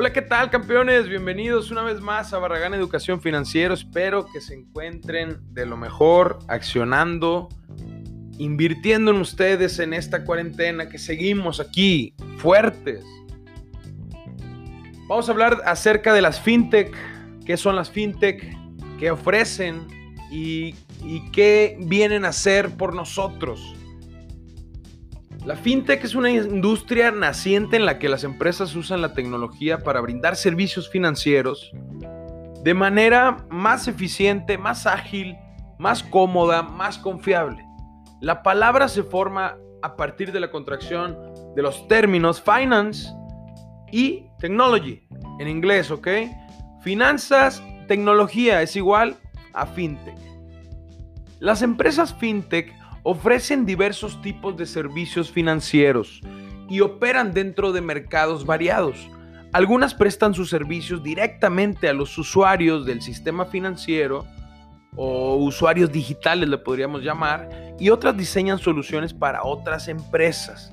Hola, ¿qué tal campeones? Bienvenidos una vez más a Barragán Educación Financiero. Espero que se encuentren de lo mejor, accionando, invirtiendo en ustedes en esta cuarentena, que seguimos aquí fuertes. Vamos a hablar acerca de las fintech, qué son las fintech, qué ofrecen y, y qué vienen a hacer por nosotros. La fintech es una industria naciente en la que las empresas usan la tecnología para brindar servicios financieros de manera más eficiente, más ágil, más cómoda, más confiable. La palabra se forma a partir de la contracción de los términos finance y technology, en inglés, ¿ok? Finanzas, tecnología es igual a fintech. Las empresas fintech ofrecen diversos tipos de servicios financieros y operan dentro de mercados variados. Algunas prestan sus servicios directamente a los usuarios del sistema financiero o usuarios digitales le podríamos llamar y otras diseñan soluciones para otras empresas.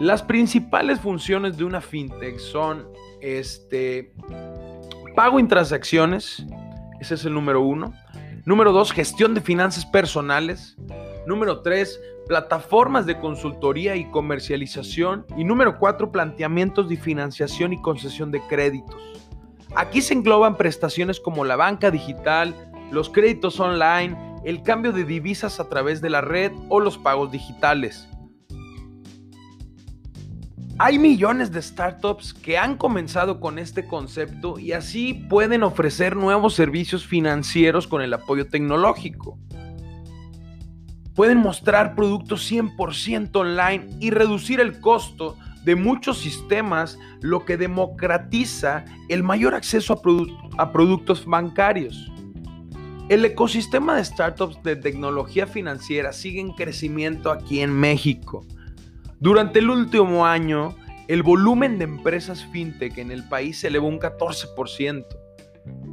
Las principales funciones de una fintech son este pago en transacciones, ese es el número uno. Número dos, gestión de finanzas personales. Número 3, plataformas de consultoría y comercialización. Y número 4, planteamientos de financiación y concesión de créditos. Aquí se engloban prestaciones como la banca digital, los créditos online, el cambio de divisas a través de la red o los pagos digitales. Hay millones de startups que han comenzado con este concepto y así pueden ofrecer nuevos servicios financieros con el apoyo tecnológico. Pueden mostrar productos 100% online y reducir el costo de muchos sistemas, lo que democratiza el mayor acceso a, a, productos bancarios. El ecosistema de startups de tecnología financiera sigue en crecimiento aquí en México. Durante el último año, el volumen de empresas fintech en el país se elevó un 14%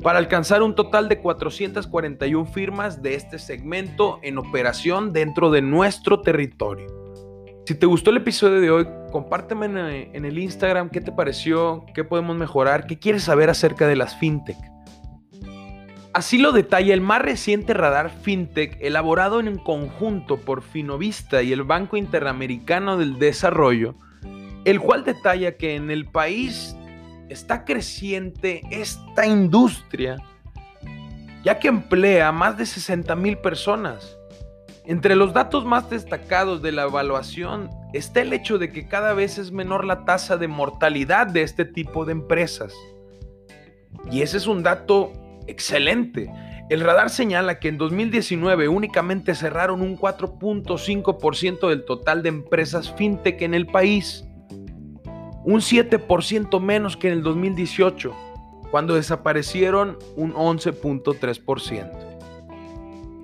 para alcanzar un total de 441 firmas de este segmento en operación dentro de nuestro territorio. Si te gustó el episodio de hoy, compárteme en el Instagram qué te pareció, qué podemos mejorar, qué quieres saber acerca de las fintech. Así lo detalla el más reciente radar fintech elaborado en conjunto por Finovista y el Banco Interamericano del Desarrollo, el cual detalla que en el país está creciente esta industria, ya que emplea más de 60 mil personas. Entre los datos más destacados de la evaluación está el hecho de que cada vez es menor la tasa de mortalidad de este tipo de empresas. Y ese es un dato excelente. El radar señala que en 2019 únicamente cerraron un 4.5% del total de empresas fintech en el país un 7% menos que en el 2018, cuando desaparecieron un 11.3%.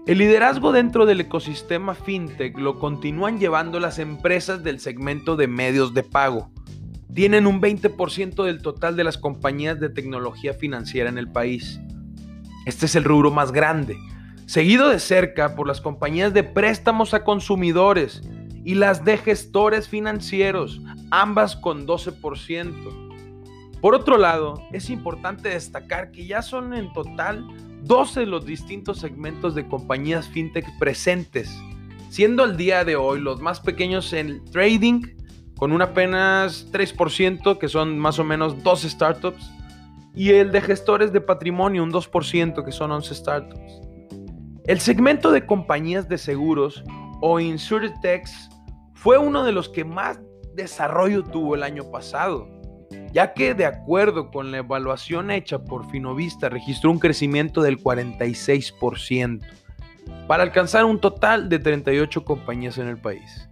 El liderazgo dentro del ecosistema fintech lo continúan llevando las empresas del segmento de medios de pago. Tienen un 20% del total de las compañías de tecnología financiera en el país. Este es el rubro más grande, seguido de cerca por las compañías de préstamos a consumidores, y las de gestores financieros, ambas con 12%. Por otro lado, es importante destacar que ya son en total 12 los distintos segmentos de compañías fintech presentes, siendo al día de hoy los más pequeños en trading, con un apenas 3%, que son más o menos 12 startups, y el de gestores de patrimonio, un 2%, que son 11 startups. El segmento de compañías de seguros o insurtechs fue uno de los que más desarrollo tuvo el año pasado, ya que de acuerdo con la evaluación hecha por Finovista registró un crecimiento del 46%, para alcanzar un total de 38 compañías en el país.